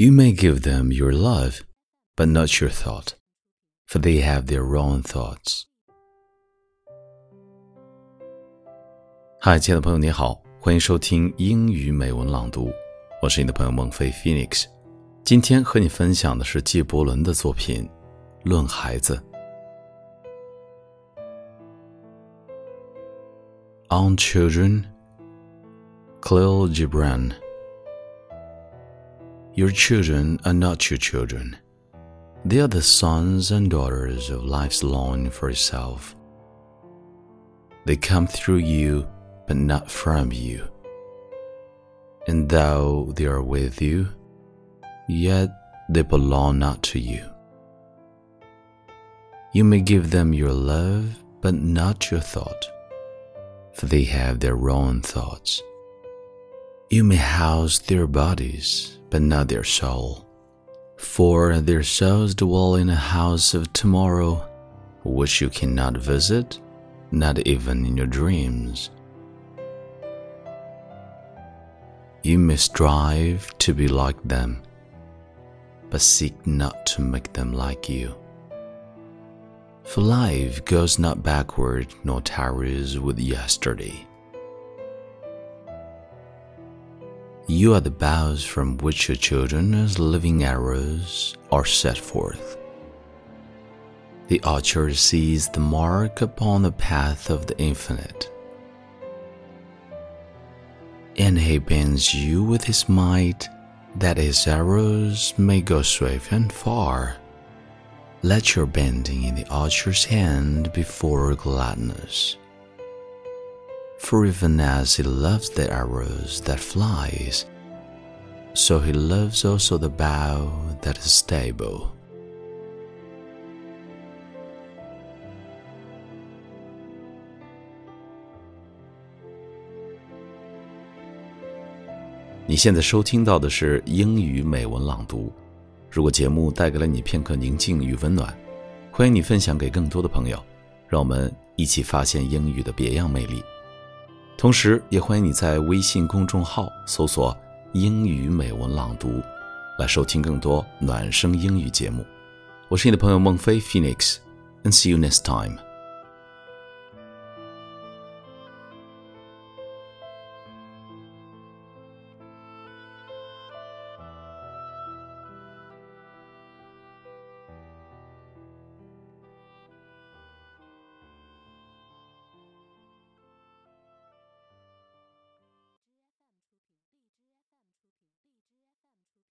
You may give them your love, but not your thought, for they have their own thoughts. 嗨，亲爱的朋友，你好，欢迎收听英语美文朗读，我是你的朋友孟非 Phoenix。今天和你分享的是纪伯伦的作品《论孩子》。On children, Kahlil Gibran. Your children are not your children. They are the sons and daughters of life's longing for itself. They come through you, but not from you. And though they are with you, yet they belong not to you. You may give them your love, but not your thought for they have their own thoughts. You may house their bodies, but not their soul, for their souls dwell in a house of tomorrow, which you cannot visit, not even in your dreams. You may strive to be like them, but seek not to make them like you. For life goes not backward nor tarries with yesterday. You are the boughs from which your children as living arrows are set forth. The archer sees the mark upon the path of the infinite. And he bends you with his might that his arrows may go swift and far. Let your bending in the archer's hand be for gladness. For even as he loves the arrows that flies, so he loves also the bow that is stable. 你现在收听到的是英语美文朗读。如果节目带给了你片刻宁静与温暖，欢迎你分享给更多的朋友，让我们一起发现英语的别样魅力。同时，也欢迎你在微信公众号搜索“英语美文朗读”，来收听更多暖声英语节目。我是你的朋友孟非 Phoenix，and see you next time。